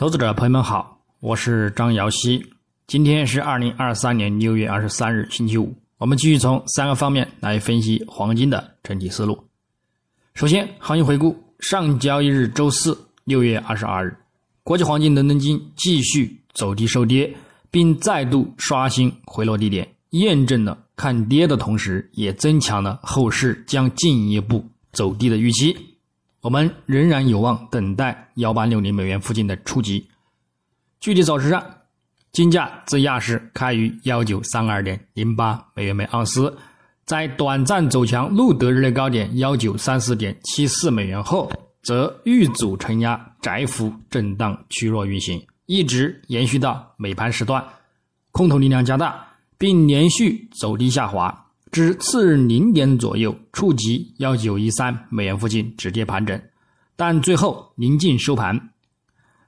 投资者朋友们好，我是张瑶希。今天是二零二三年六月二十三日，星期五。我们继续从三个方面来分析黄金的整体思路。首先，行情回顾：上交易日周四六月二十二日，国际黄金伦敦金继续走低收跌，并再度刷新回落低点，验证了看跌的同时，也增强了后市将进一步走低的预期。我们仍然有望等待幺八六零美元附近的触及。具体走势上，金价自亚市开于幺九三二点零八美元每盎司，在短暂走强录得日内高点幺九三四点七四美元后，则遇阻承压窄幅震荡趋弱运行，一直延续到美盘时段，空头力量加大，并连续走低下滑。至次日零点左右触及幺九一三美元附近止跌盘整，但最后临近收盘，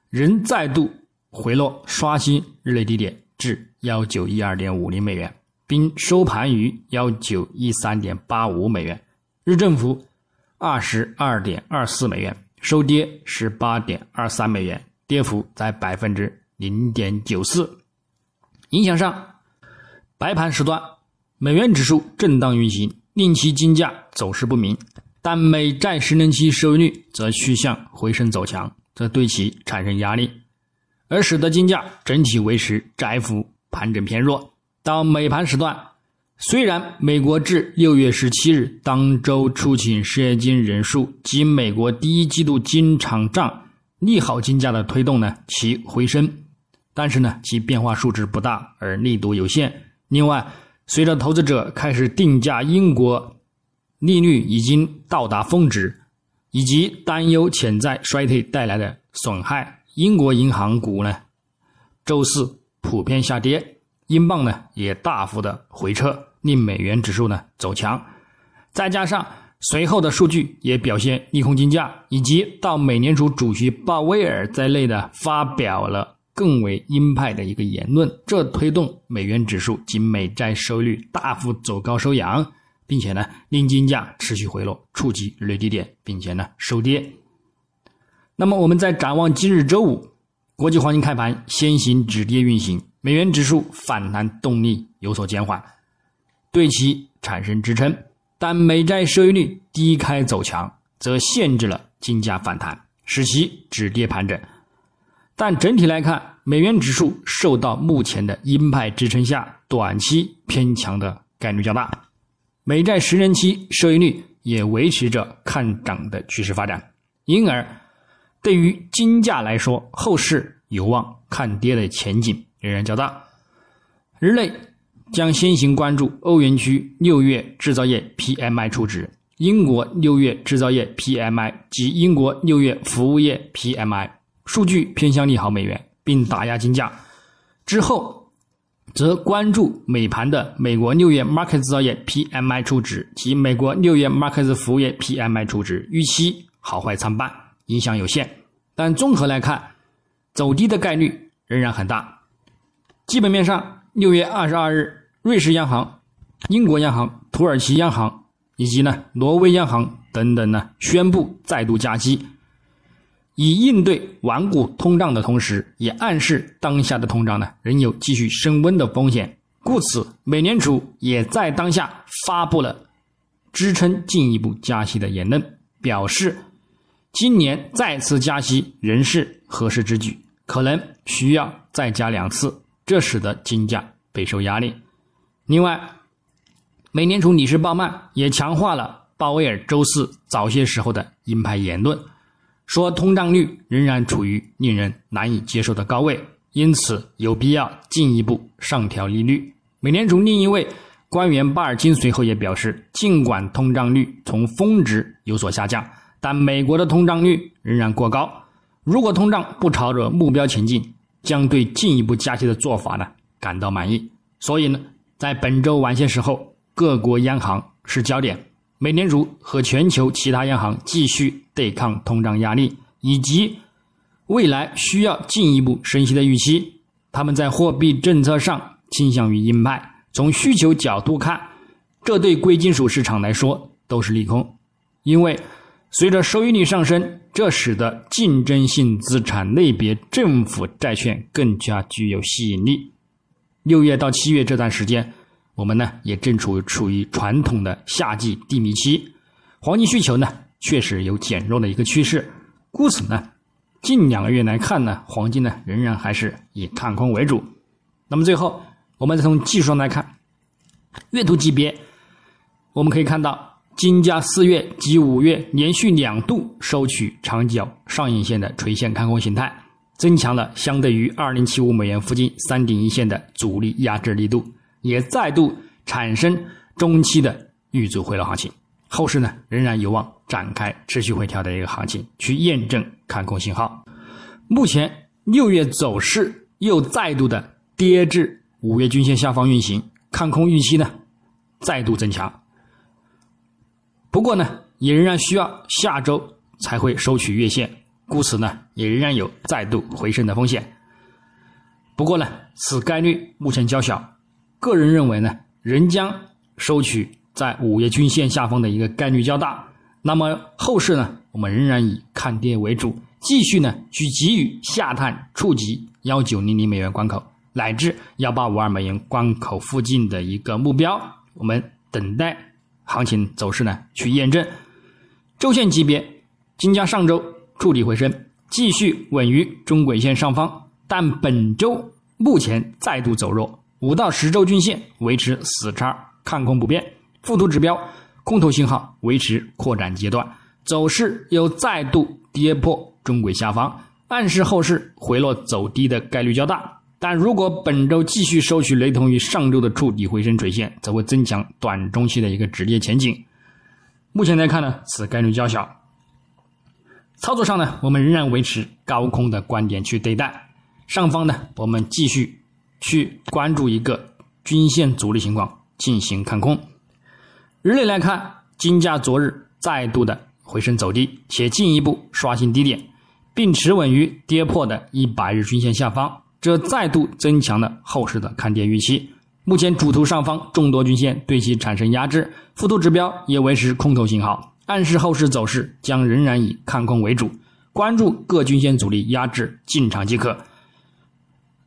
仍再度回落刷新日内低点至幺九一二点五零美元，并收盘于幺九一三点八五美元，日振幅二十二点二四美元，收跌十八点二三美元，跌幅在百分之零点九四。影响上，白盘时段。美元指数震荡运行，令其金价走势不明，但美债十年期收益率则趋向回升走强，这对其产生压力，而使得金价整体维持窄幅盘整偏弱。到美盘时段，虽然美国至六月十七日当周出勤失业金人数及美国第一季度经常账利好金价的推动呢其回升，但是呢其变化数值不大，而力度有限。另外，随着投资者开始定价英国利率已经到达峰值，以及担忧潜在衰退带来的损害，英国银行股呢周四普遍下跌，英镑呢也大幅的回撤，令美元指数呢走强。再加上随后的数据也表现利空金价，以及到美联储主席鲍威尔在内的发表了。更为鹰派的一个言论，这推动美元指数及美债收益率大幅走高收阳，并且呢令金价持续回落，触及日低点，并且呢收跌。那么我们在展望今日周五，国际黄金开盘先行止跌运行，美元指数反弹动力有所减缓，对其产生支撑，但美债收益率低开走强，则限制了金价反弹，使其止跌盘整。但整体来看，美元指数受到目前的鹰派支撑下，短期偏强的概率较大。美债十年期收益率也维持着看涨的趋势发展，因而对于金价来说，后市有望看跌的前景仍然较大。日内将先行关注欧元区六月制造业 PMI 初值、英国六月制造业 PMI 及英国六月服务业 PMI。数据偏向利好美元，并打压金价。之后，则关注美盘的美国六月 Market 制造业 PMI 初值及美国六月 Market 服务业 PMI 初值，预期好坏参半，影响有限。但综合来看，走低的概率仍然很大。基本面上，六月二十二日，瑞士央行、英国央行、土耳其央行以及呢挪威央行等等呢宣布再度加息。以应对顽固通胀的同时，也暗示当下的通胀呢仍有继续升温的风险。故此，美联储也在当下发布了支撑进一步加息的言论，表示今年再次加息仍是合适之举，可能需要再加两次，这使得金价备受压力。另外，美联储理事鲍曼也强化了鲍威尔周四早些时候的鹰派言论。说通胀率仍然处于令人难以接受的高位，因此有必要进一步上调利率。美联储另一位官员巴尔金随后也表示，尽管通胀率从峰值有所下降，但美国的通胀率仍然过高。如果通胀不朝着目标前进，将对进一步加息的做法呢感到满意。所以呢，在本周晚些时候，各国央行是焦点。美联储和全球其他央行继续对抗通胀压力，以及未来需要进一步升息的预期，他们在货币政策上倾向于鹰派。从需求角度看，这对贵金属市场来说都是利空，因为随着收益率上升，这使得竞争性资产类别政府债券更加具有吸引力。六月到七月这段时间，我们呢也正处处于传统的夏季低迷期，黄金需求呢确实有减弱的一个趋势。故此呢，近两个月来看呢，黄金呢仍然还是以看空为主。那么最后，我们再从技术上来看，月图级别，我们可以看到。金价四月及五月连续两度收取长角上影线的垂线看空形态，增强了相对于二零七五美元附近三顶一线的阻力压制力度，也再度产生中期的遇阻回落行情。后市呢仍然有望展开持续回调的一个行情，去验证看空信号。目前六月走势又再度的跌至五月均线下方运行，看空预期呢再度增强。不过呢，也仍然需要下周才会收取月线，故此呢，也仍然有再度回升的风险。不过呢，此概率目前较小，个人认为呢，仍将收取在五月均线下方的一个概率较大。那么后市呢，我们仍然以看跌为主，继续呢去给予下探触及幺九零零美元关口乃至幺八五二美元关口附近的一个目标，我们等待。行情走势呢，去验证周线级别，金价上周触底回升，继续稳于中轨线上方，但本周目前再度走弱，五到十周均线维持死叉看空不变，附图指标空头信号维持扩展阶段，走势又再度跌破中轨下方，暗示后市回落走低的概率较大。但如果本周继续收取雷同于上周的触底回升垂线，则会增强短中期的一个止跌前景。目前来看呢，此概率较小。操作上呢，我们仍然维持高空的观点去对待。上方呢，我们继续去关注一个均线阻力情况进行看空。日内来看，金价昨日再度的回升走低，且进一步刷新低点，并持稳于跌破的一百日均线下方。这再度增强了后市的看跌预期。目前主图上方众多均线对其产生压制，附图指标也维持空头信号，暗示后市走势将仍然以看空为主。关注各均线阻力压制进场即可。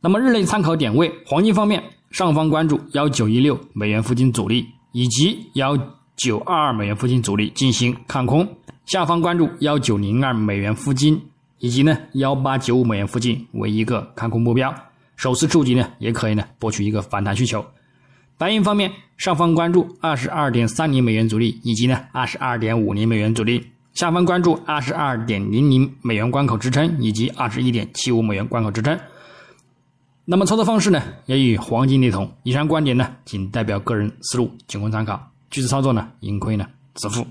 那么日内参考点位，黄金方面，上方关注幺九一六美元附近阻力以及幺九二二美元附近阻力进行看空，下方关注幺九零二美元附近。以及呢，幺八九五美元附近为一个看空目标，首次触及呢，也可以呢博取一个反弹需求。白银方面，上方关注二十二点三零美元阻力，以及呢二十二点五零美元阻力；下方关注二十二点零零美元关口支撑，以及二十一点七五美元关口支撑。那么操作方式呢，也与黄金雷同。以上观点呢，仅代表个人思路，仅供参考。据此操作呢，盈亏呢自负。